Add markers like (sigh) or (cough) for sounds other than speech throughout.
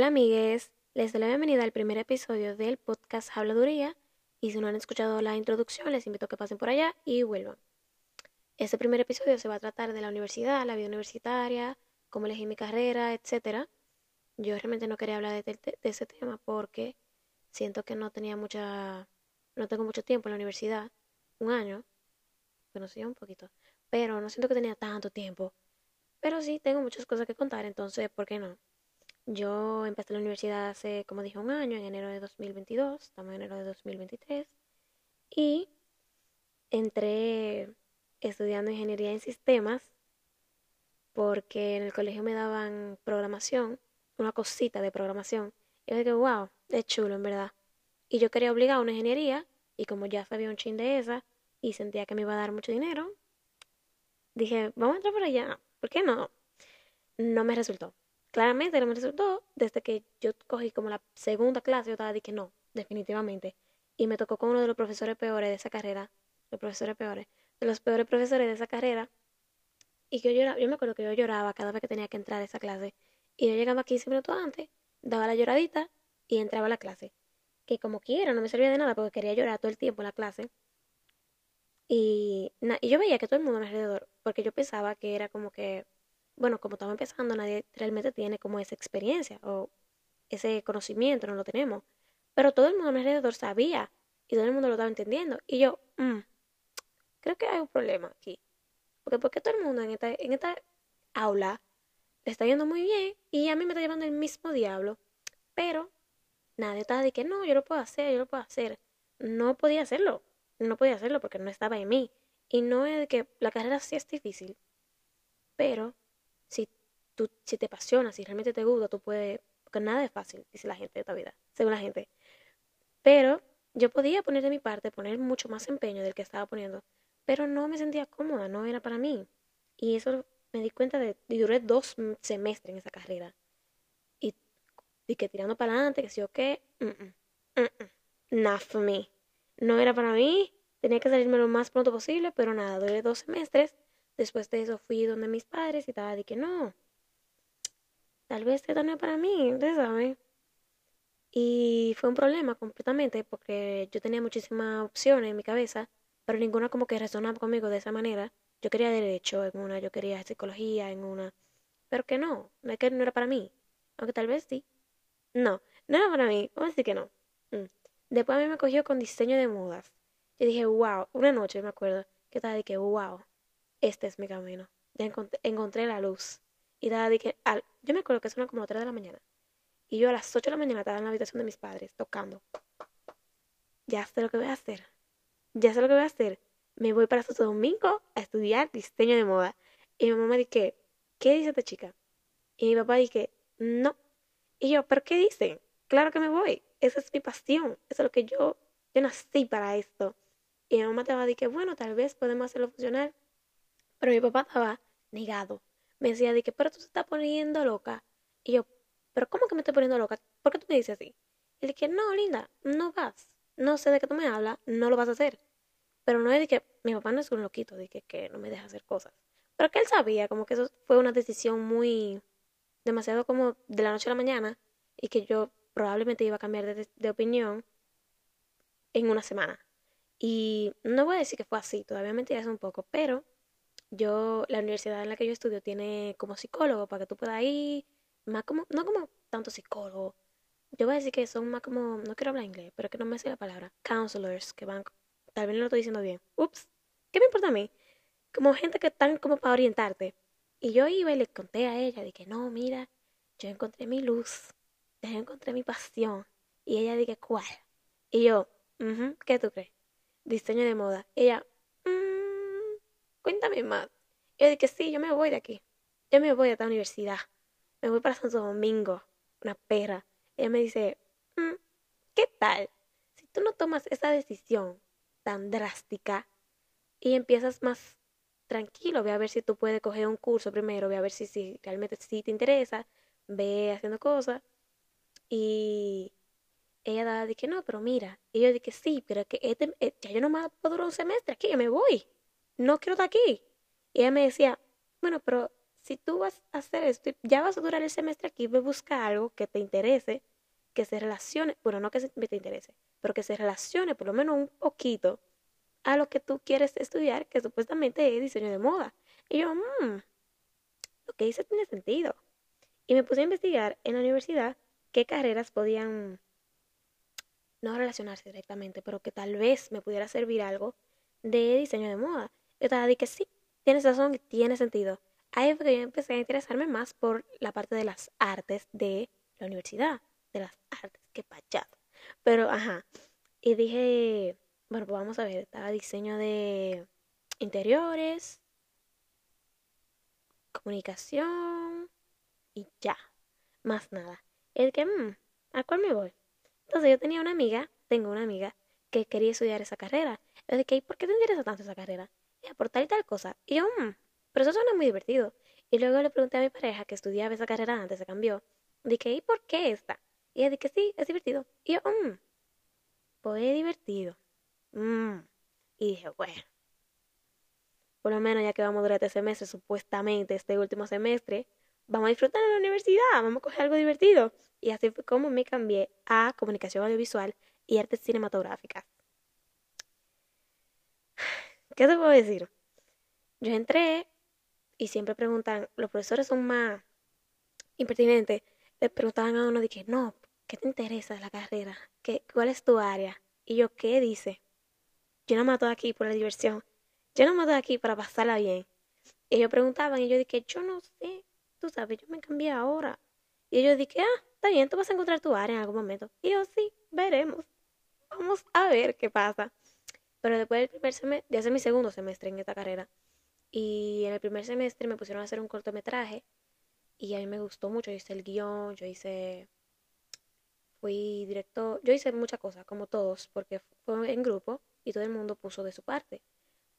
Hola amigues, les doy la bienvenida al primer episodio del podcast Habladuría y si no han escuchado la introducción les invito a que pasen por allá y vuelvan. Este primer episodio se va a tratar de la universidad, la vida universitaria, cómo elegí mi carrera, etc. Yo realmente no quería hablar de, ese tema porque siento que no tenía mucha, no tengo mucho tiempo en la universidad, un año, bueno sí, un poquito, pero no siento que tenía tanto tiempo. Pero sí, tengo muchas cosas que contar, entonces, ¿por qué no? Yo empecé la universidad hace, como dije, un año, en enero de 2022, estamos en enero de 2023, y entré estudiando ingeniería en sistemas porque en el colegio me daban programación, una cosita de programación, y yo dije, wow, es chulo en verdad. Y yo quería obligar a una ingeniería, y como ya sabía un chin de esa, y sentía que me iba a dar mucho dinero, dije, vamos a entrar por allá, ¿por qué no? No me resultó claramente no me resultó. Desde que yo cogí como la segunda clase, yo estaba de que no, definitivamente. Y me tocó con uno de los profesores peores de esa carrera, los profesores peores, de los peores profesores de esa carrera. Y yo lloraba, yo me acuerdo que yo lloraba cada vez que tenía que entrar a esa clase. Y yo llegaba 15 minutos antes, daba la lloradita y entraba a la clase. Que como quiera, no me servía de nada porque quería llorar todo el tiempo en la clase. Y, y yo veía que todo el mundo alrededor, porque yo pensaba que era como que bueno, como estamos empezando, nadie realmente tiene como esa experiencia o ese conocimiento, no lo tenemos. Pero todo el mundo a mi alrededor sabía y todo el mundo lo estaba entendiendo. Y yo, mm, creo que hay un problema aquí. Porque porque todo el mundo en esta, en esta aula le está yendo muy bien y a mí me está llevando el mismo diablo. Pero nadie estaba de que no, yo lo puedo hacer, yo lo puedo hacer. No podía hacerlo. No podía hacerlo porque no estaba en mí. Y no es de que la carrera sí es difícil. Pero si, tú, si te apasiona, si realmente te gusta, tú puedes, porque nada es fácil, dice la gente de esta vida, según la gente. Pero yo podía poner de mi parte, poner mucho más empeño del que estaba poniendo, pero no me sentía cómoda, no era para mí. Y eso me di cuenta de, y duré dos semestres en esa carrera. Y, y que tirando para adelante, que si o qué, not for me. No era para mí, tenía que salirme lo más pronto posible, pero nada, duré dos semestres Después de eso fui donde mis padres y estaba de que no, tal vez esto no es para mí, usted sabe. Y fue un problema completamente porque yo tenía muchísimas opciones en mi cabeza, pero ninguna como que resonaba conmigo de esa manera. Yo quería derecho en una, yo quería psicología en una, pero que no, no, que no era para mí. Aunque tal vez sí. No, no era para mí, vamos a decir que no. Mm. Después a mí me cogió con diseño de modas. Yo dije, wow, una noche me acuerdo que estaba de que, wow, este es mi camino. Ya encontré, la luz. Y dada de que, al, yo me acuerdo que son como las 3 de la mañana. Y yo a las 8 de la mañana estaba en la habitación de mis padres tocando. Ya sé lo que voy a hacer. Ya sé lo que voy a hacer. Me voy para Santo Domingo a estudiar diseño de moda. Y mi mamá dije, ¿qué dice esta chica? Y mi papá dije, no. Y yo, ¿pero qué dice? Claro que me voy. Esa es mi pasión. Eso es lo que yo, yo nací para esto. Y mi mamá te va a decir, bueno, tal vez podemos hacerlo funcionar. Pero mi papá estaba negado. Me decía de que, pero tú te estás poniendo loca. Y yo, pero ¿cómo que me estoy poniendo loca? ¿Por qué tú me dices así? Y le dije, no, linda, no vas. No sé de qué tú me hablas, no lo vas a hacer. Pero no es de que mi papá no es un loquito, de que, que no me deja hacer cosas. Pero que él sabía, como que eso fue una decisión muy, demasiado como de la noche a la mañana y que yo probablemente iba a cambiar de, opinión en una semana. Y no voy a decir que fue así, todavía me tiras un poco, pero yo, la universidad en la que yo estudio tiene como psicólogo para que tú puedas ir, más como, no como tanto psicólogo. Yo voy a decir que son más como, no quiero hablar inglés, pero que no me sé la palabra, counselors, que van, tal vez no lo estoy diciendo bien. Ups, ¿qué me importa a mí? Como gente que están como para orientarte. Y yo iba y le conté a ella, que no, mira, yo encontré mi luz, yo encontré mi pasión. Y ella dije, ¿cuál? Y yo, ¿qué tú crees? Diseño de moda. ella, cuéntame más. Y yo dije, sí, yo me voy de aquí. Yo me voy a esta universidad. Me voy para Santo Domingo, una perra. Ella me dice, mm, ¿qué tal? Si tú no tomas esa decisión tan drástica y empiezas más tranquilo, ve a ver si tú puedes coger un curso primero, ve a ver si, si realmente sí te interesa, ve haciendo cosas. Y ella dije, no, pero mira. Y yo dije, sí, pero que este, eh, ya yo no me puedo durar un semestre aquí, yo me voy no quiero estar aquí. Y ella me decía, bueno, pero si tú vas a hacer esto, ya vas a durar el semestre aquí, ve busca algo que te interese, que se relacione, bueno, no que te interese, pero que se relacione por lo menos un poquito a lo que tú quieres estudiar, que supuestamente es diseño de moda. Y yo, mmm, lo que hice tiene sentido. Y me puse a investigar en la universidad qué carreras podían no relacionarse directamente, pero que tal vez me pudiera servir algo de diseño de moda. Yo estaba de que sí, tienes razón, tiene sentido. Ahí fue que yo empecé a interesarme más por la parte de las artes de la universidad, de las artes, qué pachado. Pero, ajá, y dije, bueno, pues vamos a ver, estaba diseño de interiores, comunicación y ya, más nada. Es que, mmm, ¿a cuál me voy? Entonces yo tenía una amiga, tengo una amiga, que quería estudiar esa carrera. Yo dije, ¿por qué te interesa tanto esa carrera? Y por tal y tal cosa. Y yo, mmm, pero eso suena muy divertido. Y luego le pregunté a mi pareja que estudiaba esa carrera antes, se cambió. Dije, ¿y por qué esta? Y ella dije, sí, es divertido. Y yo, mmm, pues es divertido. Mmm. Y dije, bueno, por lo menos ya que vamos durante este semestre, supuestamente este último semestre, vamos a disfrutar en la universidad, vamos a coger algo divertido. Y así fue como me cambié a comunicación audiovisual y artes cinematográficas. ¿Qué te puedo decir? Yo entré y siempre preguntan, los profesores son más impertinentes, le preguntaban a uno de que, no, ¿qué te interesa de la carrera? ¿Qué, ¿Cuál es tu área? Y yo, ¿qué dice? Yo no mato aquí por la diversión. Yo no mato aquí para pasarla bien. Y ellos preguntaban y yo dije, yo no sé, tú sabes, yo me cambié ahora. Y ellos dije, ah, está bien, tú vas a encontrar tu área en algún momento. Y yo, sí, veremos. Vamos a ver qué pasa. Pero después del primer semestre, ya mi segundo semestre en esta carrera. Y en el primer semestre me pusieron a hacer un cortometraje y a mí me gustó mucho. Yo hice el guion, yo hice. Fui director. Yo hice muchas cosas, como todos, porque fue en grupo y todo el mundo puso de su parte.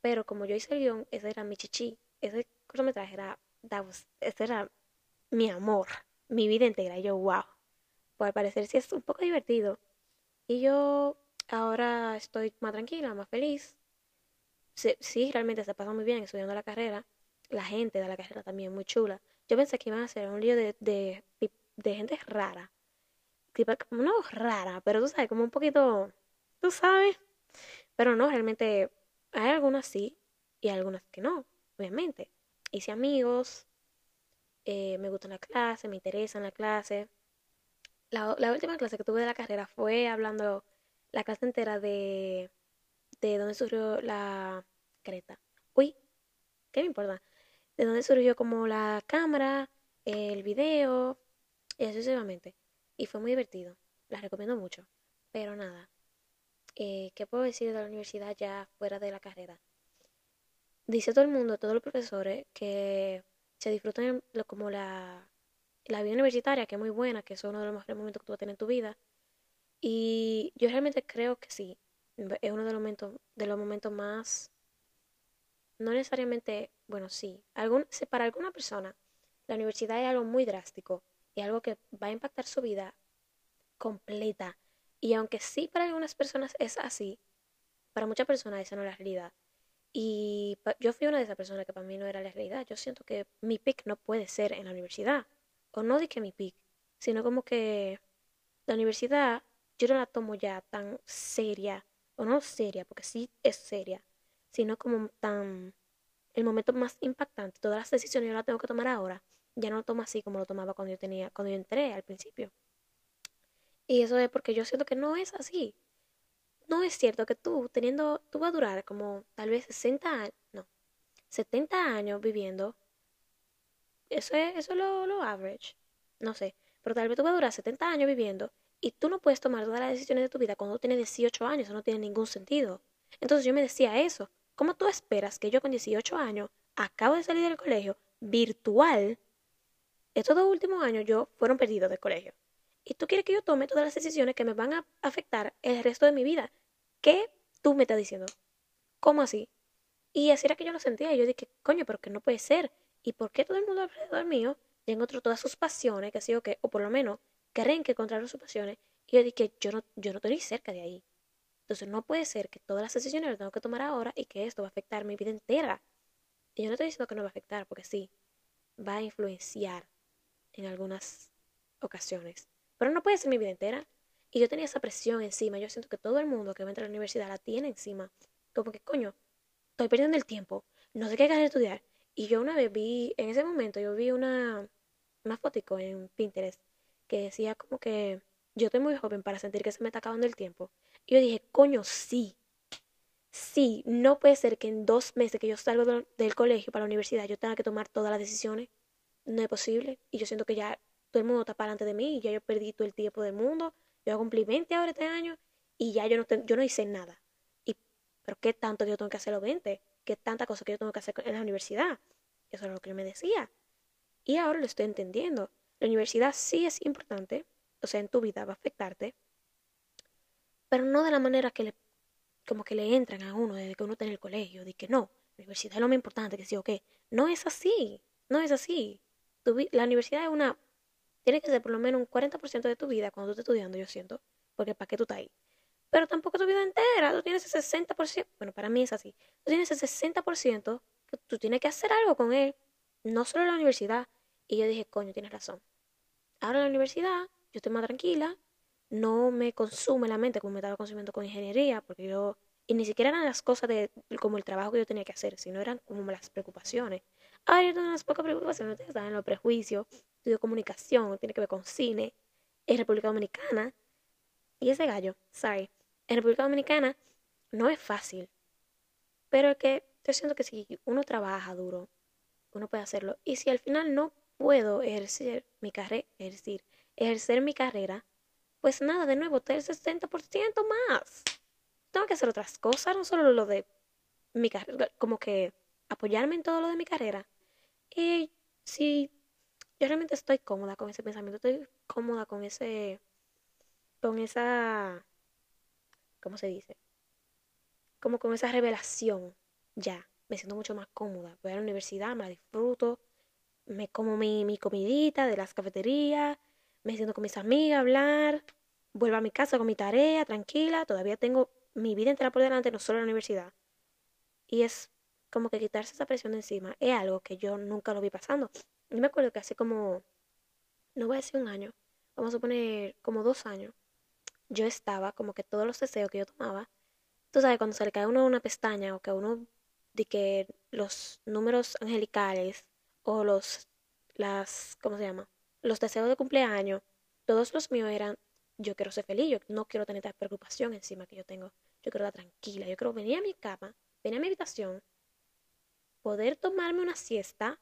Pero como yo hice el guion, ese era mi chichi. Ese cortometraje era. ese era mi amor, mi vida entera. Y yo, wow. Pues al parecer sí es un poco divertido. Y yo ahora estoy más tranquila, más feliz sí, realmente se pasa muy bien estudiando la carrera. La gente de la carrera también muy chula. Yo pensé que iban a ser un lío de, de, de gente rara. Tipo, no rara, pero tú sabes, como un poquito, tú sabes. Pero no, realmente hay algunas sí y algunas que no, obviamente. Hice amigos, eh, me gusta la clase, me interesa la clase. La, la última clase que tuve de la carrera fue hablando la clase entera de de dónde surgió la creta. Uy, ¿qué me importa? De dónde surgió como la cámara, el video, y así sucesivamente. Y fue muy divertido. La recomiendo mucho. Pero nada, eh, ¿qué puedo decir de la universidad ya fuera de la carrera? Dice todo el mundo, todos los profesores, que se disfrutan como la, la vida universitaria, que es muy buena, que es uno de los mejores momentos que tú vas a tener en tu vida. Y yo realmente creo que sí, es uno de los momentos, de los momentos más, no necesariamente, bueno, sí, algún, para alguna persona la universidad es algo muy drástico y algo que va a impactar su vida completa. Y aunque sí para algunas personas es así, para muchas personas esa no es la realidad. Y yo fui una de esas personas que para mí no era la realidad. Yo siento que mi pick no puede ser en la universidad. O no de que mi pick, sino como que la universidad yo no la tomo ya tan seria o no seria, porque sí es seria, sino como tan el momento más impactante, todas las decisiones yo las tengo que tomar ahora, ya no lo tomo así como lo tomaba cuando yo tenía, cuando yo entré al principio. Y eso es porque yo siento que no es así. No es cierto que tú, teniendo, tú vas a durar como tal vez 60 años, no, 70 años viviendo. Eso es, eso es lo, lo average. No sé. Pero tal vez tú vas a durar 70 años viviendo y tú no puedes tomar todas las decisiones de tu vida cuando tienes 18 años, eso no tiene ningún sentido. Entonces yo me decía eso. ¿Cómo tú esperas que yo con 18 años acabo de salir del colegio virtual? Estos dos últimos años yo fueron perdidos del colegio. Y tú quieres que yo tome todas las decisiones que me van a afectar el resto de mi vida. ¿Qué tú me estás diciendo? ¿Cómo así? Y así era que yo lo sentía. Y yo dije, coño, pero que no puede ser. ¿Y por qué todo el mundo alrededor mío ya todas sus pasiones, que ha sido que, o por lo menos que encontraron sus pasiones y yo dije, yo no, yo no estoy cerca de ahí. Entonces no puede ser que todas las decisiones las tengo que tomar ahora y que esto va a afectar mi vida entera. Y yo no estoy diciendo que no va a afectar, porque sí. va a influenciar en algunas ocasiones. Pero no puede ser mi vida entera. Y yo tenía esa presión encima. Yo siento que todo el mundo que va a entrar a la universidad la tiene encima. Como que, coño, estoy perdiendo el tiempo. No sé qué ganas de estudiar. Y yo una vez vi, en ese momento, yo vi una, una fotico en Pinterest que decía como que yo estoy muy joven para sentir que se me está acabando el tiempo. Y yo dije, coño, sí. Sí, no puede ser que en dos meses que yo salgo del colegio para la universidad yo tenga que tomar todas las decisiones. No es posible. Y yo siento que ya todo el mundo está para delante de mí y ya yo perdí todo el tiempo del mundo. Yo cumplí 20 ahora este año y ya yo no, yo no hice nada. Y, pero ¿qué tanto yo tengo que hacer los 20? ¿Qué tanta cosa que yo tengo que hacer en la universidad? Eso es lo que él me decía. Y ahora lo estoy entendiendo. La universidad sí es importante, o sea, en tu vida va a afectarte, pero no de la manera que le, como que le entran a uno desde que uno está en el colegio, de que no, la universidad es lo más importante, que sí o qué. No es así, no es así. la universidad es una, tiene que ser por lo menos un 40% de tu vida cuando tú estés estudiando, yo siento, porque ¿para qué tú estás ahí? Pero tampoco tu vida entera, tú tienes ese 60%, bueno, para mí es así, tú tienes ese 60% que tú tienes que hacer algo con él, no solo la universidad. Y yo dije, coño, tienes razón. Ahora en la universidad, yo estoy más tranquila, no me consume la mente como me estaba consumiendo con ingeniería, porque yo, y ni siquiera eran las cosas de como el trabajo que yo tenía que hacer, sino eran como las preocupaciones. Ahora yo tengo unas pocas preocupaciones, ustedes saben, los prejuicios, estudio comunicación, tiene que ver con cine, en República Dominicana, y ese gallo, sorry, en República Dominicana no es fácil, pero que yo siento que si uno trabaja duro, uno puede hacerlo, y si al final no puedo ejercer mi carrera, ejercer, ejercer mi carrera, pues nada, de nuevo, el 60% más. Tengo que hacer otras cosas, no solo lo de mi carrera, como que apoyarme en todo lo de mi carrera. Y si yo realmente estoy cómoda con ese pensamiento, estoy cómoda con ese, con esa, ¿cómo se dice? Como con esa revelación, ya, me siento mucho más cómoda. Voy a la universidad, me la disfruto, me como mi, mi comidita de las cafeterías, me siento con mis amigas hablar, vuelvo a mi casa con mi tarea, tranquila, todavía tengo mi vida entera por delante, no solo la universidad. Y es como que quitarse esa presión de encima es algo que yo nunca lo vi pasando. Yo me acuerdo que hace como, no voy a decir un año, vamos a poner como dos años, yo estaba como que todos los deseos que yo tomaba, tú sabes, cuando se le cae a uno una pestaña o que uno de que los números angelicales o los, las, ¿cómo se llama? Los deseos de cumpleaños, todos los míos eran, yo quiero ser feliz, yo no quiero tener esta preocupación encima que yo tengo, yo quiero estar tranquila, yo quiero venir a mi cama, venir a mi habitación, poder tomarme una siesta,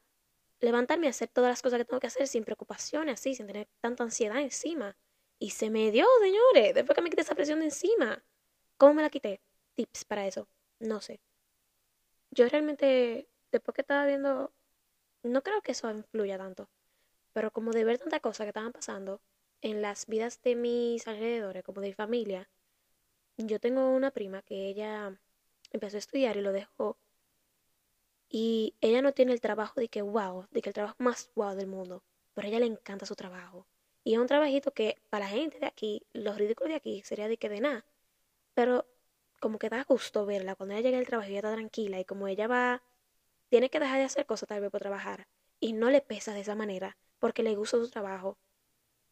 levantarme y hacer todas las cosas que tengo que hacer sin preocupaciones, así, sin tener tanta ansiedad encima. Y se me dio, señores, después que me quité esa presión de encima. ¿Cómo me la quité? Tips para eso. No sé. Yo realmente, después que estaba viendo no creo que eso influya tanto, pero como de ver tantas cosas que estaban pasando en las vidas de mis alrededores, como de mi familia, yo tengo una prima que ella empezó a estudiar y lo dejó. Y ella no tiene el trabajo de que wow, de que el trabajo más wow del mundo, pero a ella le encanta su trabajo. Y es un trabajito que para la gente de aquí, los ridículos de aquí, sería de que de nada. Pero como que da gusto verla cuando ella llega al trabajo ella está tranquila y como ella va tiene que dejar de hacer cosas tal vez por trabajar y no le pesa de esa manera porque le gusta su trabajo.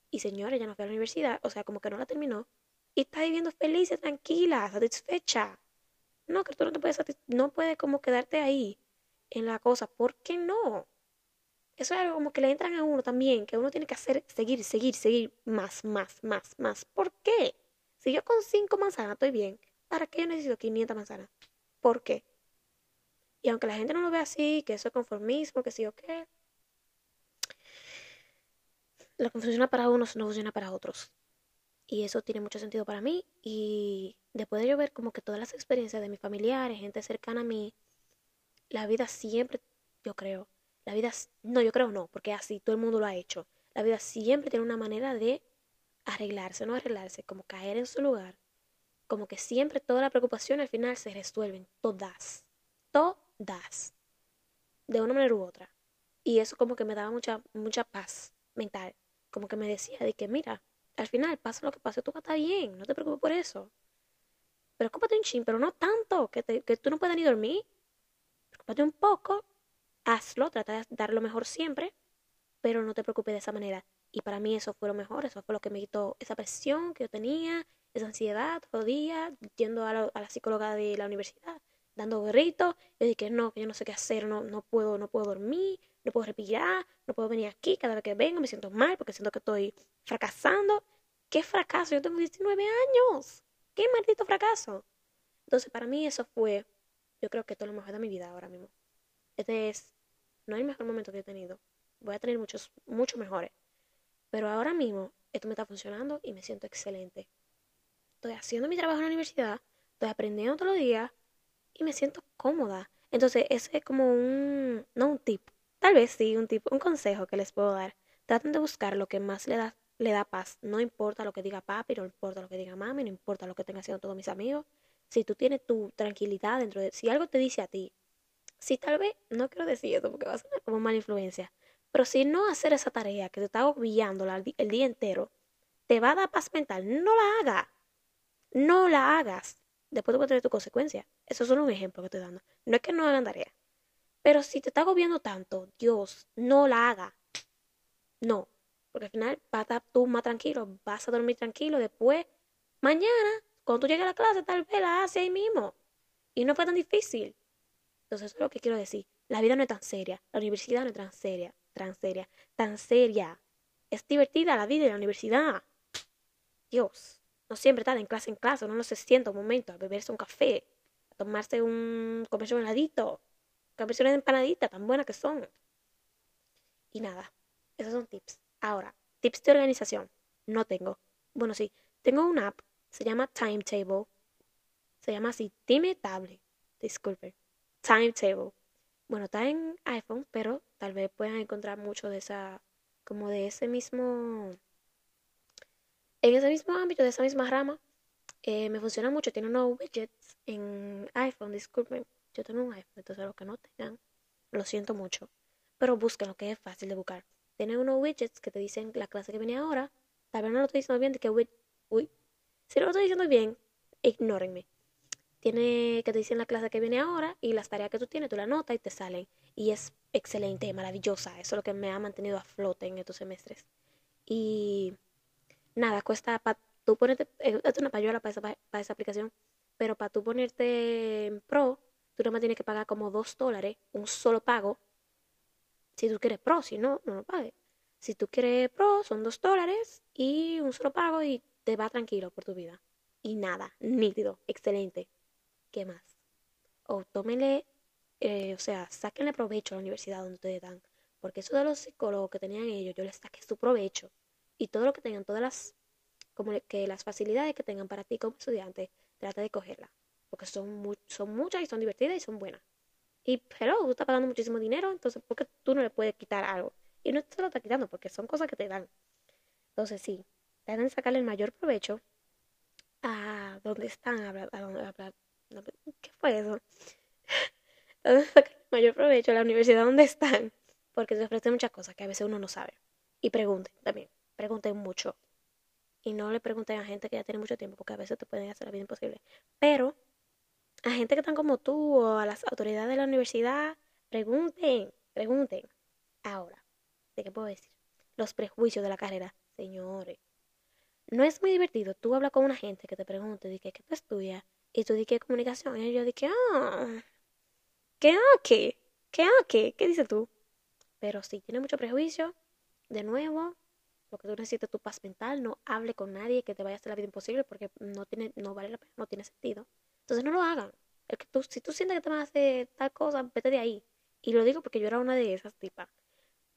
Y señora, ella no fue a la universidad, o sea, como que no la terminó y está viviendo feliz, tranquila, satisfecha. No, que tú no te puedes no puedes como quedarte ahí en la cosa, ¿por qué no? Eso es algo como que le entran a uno también, que uno tiene que hacer, seguir, seguir, seguir, más, más, más, más. ¿Por qué? Si yo con cinco manzanas estoy bien, ¿para qué yo necesito 500 manzanas? ¿Por qué? Y aunque la gente no lo vea así, que eso es conformismo, que sí o qué, lo que funciona para unos no funciona para otros. Y eso tiene mucho sentido para mí. Y después de yo ver como que todas las experiencias de mis familiares, gente cercana a mí, la vida siempre, yo creo, la vida, no, yo creo no, porque así todo el mundo lo ha hecho. La vida siempre tiene una manera de arreglarse, no arreglarse, como caer en su lugar. Como que siempre toda la preocupación al final se resuelven, todas, todas das de una manera u otra. Y eso como que me daba mucha, mucha paz mental. Como que me decía de que, mira, al final, pasa lo que pase, tú vas a estar bien, no te preocupes por eso. Preocúpate un chin, pero no tanto, que, que tú no puedas ni dormir. Preocúpate un poco, hazlo, trata de dar lo mejor siempre, pero no te preocupes de esa manera. Y para mí eso fue lo mejor, eso fue lo que me quitó esa presión que yo tenía, esa ansiedad todo el día, yendo a la, a la psicóloga de la universidad, dando gritos. Yo dije, no, que yo no sé qué hacer, no, no puedo, no puedo dormir, no puedo respirar, no puedo venir aquí, cada vez que vengo me siento mal porque siento que estoy fracasando. ¿Qué fracaso? Yo tengo 19 años. ¿Qué maldito fracaso? Entonces, para mí eso fue, yo creo que todo lo mejor de mi vida ahora mismo. Este es, no es el mejor momento que he tenido. Voy a tener muchos, muchos mejores. Pero ahora mismo, esto me está funcionando y me siento excelente. Estoy haciendo mi trabajo en la universidad, estoy aprendiendo todos los días y me siento cómoda. Entonces, ese es como un, no un tip, tal vez sí, un tip, un consejo que les puedo dar. Traten de buscar lo que más le da, le da paz. No importa lo que diga papi, no importa lo que diga mami, no importa lo que estén haciendo todos mis amigos. Si tú tienes tu tranquilidad dentro de, si algo te dice a ti, si tal vez, no quiero decir esto porque va a ser como mala influencia, pero si no hacer esa tarea que te está obviando el día entero, te va a dar paz mental, no la hagas. No la hagas. Después tú vas a tener tu consecuencia. Eso es solo un ejemplo que estoy dando. No es que no hagan tarea. Pero si te está agobiando tanto, Dios, no la haga. No. Porque al final vas a estar tú más tranquilo, vas a dormir tranquilo. Después, mañana, cuando tú llegues a la clase, tal vez la haces ahí mismo. Y no fue tan difícil. Entonces, eso es lo que quiero decir. La vida no es tan seria. La universidad no es tan seria. Tan seria. Tan seria. Es divertida la vida en la universidad. Dios. No siempre está en clase en clase. Uno no se sienta un momento a beberse un café. A tomarse un... comerse un heladito. Comerse una empanadita tan buena que son. Y nada. Esos son tips. Ahora, tips de organización. No tengo. Bueno, sí. Tengo una app. Se llama Timetable. Se llama así. Time Table. Disculpe. Timetable. Bueno, está en iPhone, pero tal vez puedan encontrar mucho de esa, como de ese mismo, en ese mismo ámbito, de esa misma rama. Eh, me funciona mucho, tiene unos widgets en iPhone, disculpen, yo tengo un iPhone, entonces los que no tengan, lo siento mucho, pero busquen lo que es fácil de buscar. Tiene unos widgets que te dicen la clase que viene ahora, tal vez no lo estoy diciendo bien, de que, uy, si no lo estoy diciendo bien, ignórenme tiene que te dicen la clase que viene ahora y las tareas que tú tienes, tú la notas y te salen. Y es excelente, maravillosa. Eso es lo que me ha mantenido a flote en estos semestres. Y nada, cuesta para tú ponerte, eh, es una payola para esa, para esa aplicación, pero para tú ponerte en pro, tú nomás tienes que pagar como dos dólares, un solo pago. Si tú quieres pro, si no, no lo pagues. Si tú quieres pro, son dos dólares y un solo pago y te va tranquilo por tu vida. Y nada, nítido, excelente. ¿qué más? O tómenle, eh, o sea, sáquenle provecho a la universidad donde ustedes dan. Porque eso de los psicólogos que tenían ellos, yo les saqué su provecho. Y todo lo que tengan, todas las, como que las facilidades que tengan para ti como estudiante, trata de cogerla. Porque son, son muchas y son divertidas y son buenas. Y, pero tú estás pagando muchísimo dinero, entonces, ¿por qué tú no le puedes quitar algo? Y no te lo está quitando, porque son cosas que te dan. Entonces, sí, traten de sacarle el mayor provecho a donde están, a, a, ¿Qué fue eso? (laughs) mayor provecho a la universidad donde están, porque se ofrecen muchas cosas que a veces uno no sabe. Y pregunten también, pregunten mucho. Y no le pregunten a gente que ya tiene mucho tiempo, porque a veces te pueden hacer la vida imposible. Pero a gente que están como tú o a las autoridades de la universidad, pregunten, pregunten. Ahora, ¿de qué puedo decir? Los prejuicios de la carrera, señores. No es muy divertido tú hablas con una gente que te pregunte de qué, qué tú estudias y tú di que comunicación. Y yo dije, ah, ¿qué qué? ¿Qué qué? ¿Qué dices tú? Pero si tiene mucho prejuicio, de nuevo, lo que tú necesitas tu paz mental, no hable con nadie que te vaya a hacer la vida imposible porque no tiene, no vale la pena, no tiene sentido. Entonces no lo hagan. El que tú, si tú sientes que te van a hacer tal cosa, vete de ahí. Y lo digo porque yo era una de esas tipas.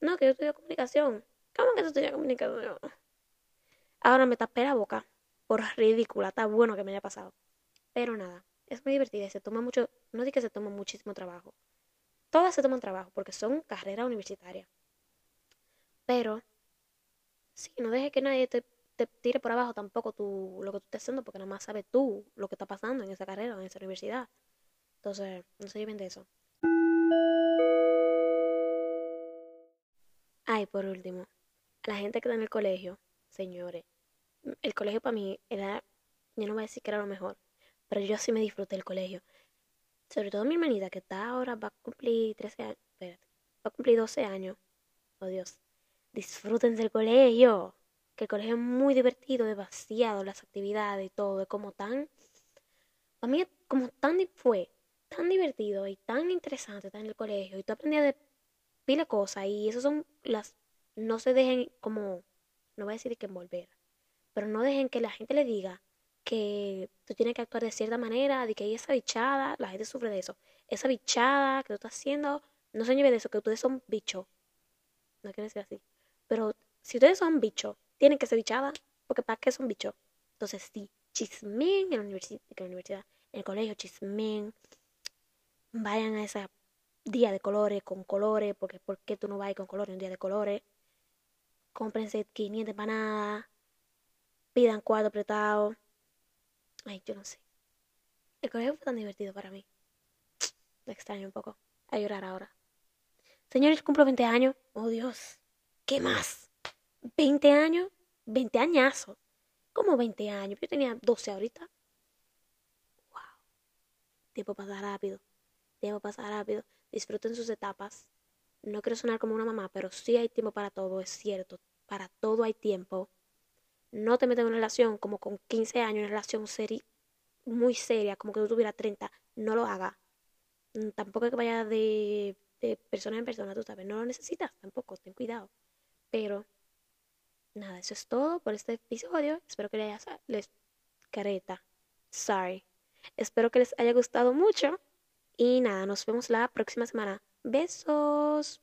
No, que yo estudio comunicación. ¿Cómo que tú estudias comunicación? Ahora me tapé la boca por ridícula. Está bueno que me haya pasado. Pero nada, es muy divertida y se toma mucho, no digo que se toma muchísimo trabajo. Todas se toman trabajo porque son carrera universitaria. Pero, sí, no dejes que nadie te, tire por abajo tampoco tú, lo que tú estás haciendo porque nada más sabes tú lo que está pasando en esa carrera, en esa universidad. Entonces, no se lleven de eso. Ay, por último, la gente que está en el colegio, señores, el colegio para mí era, yo no voy a decir que era lo mejor, pero yo sí me disfruté el colegio. Sobre todo mi hermanita, que está ahora, va a cumplir 13 años. Espérate, va a cumplir 12 años. Oh Dios, disfruten del colegio. Que el colegio es muy divertido, demasiado, las actividades y todo. Es como tan. Para mí, como tan fue tan divertido y tan interesante estar en el colegio. Y tú aprendías de pila cosas. Y esas son las. No se dejen como. No voy a decir que envolver. Pero no dejen que la gente le diga que tú tienes que actuar de cierta manera, de que hay esa bichada, la gente sufre de eso. Esa bichada que tú estás haciendo, no se lleve de eso, que ustedes son bichos. No quiero decir así. Pero si ustedes son bichos, tienen que ser bichada, porque ¿para qué son bichos? Entonces sí, chismen en la universidad, en la universidad, en el colegio, chismen. Vayan a ese día de colores, con colores, porque ¿por qué tú no vas con colores un día de colores? Cómprense 500 empanadas, pidan cuatro apretados. Ay, yo no sé. El colegio fue tan divertido para mí. Me extraño un poco. A llorar ahora. Señores, cumplo 20 años. Oh Dios. ¿Qué más? ¿20 años? 20 añazos. ¿Cómo 20 años? Yo tenía 12 ahorita. Wow. Tiempo pasa rápido. Tiempo pasa rápido. Disfruten sus etapas. No quiero sonar como una mamá, pero sí hay tiempo para todo, es cierto. Para todo hay tiempo no te metas en una relación como con 15 años, una relación seri muy seria, como que tú tuvieras 30, no lo hagas. Mm, tampoco es que vaya de, de persona en persona, tú sabes, no lo necesitas tampoco, ten cuidado. Pero, nada, eso es todo por este episodio. Espero que les haya, les, careta, sorry. Espero que les haya gustado mucho. Y nada, nos vemos la próxima semana. Besos.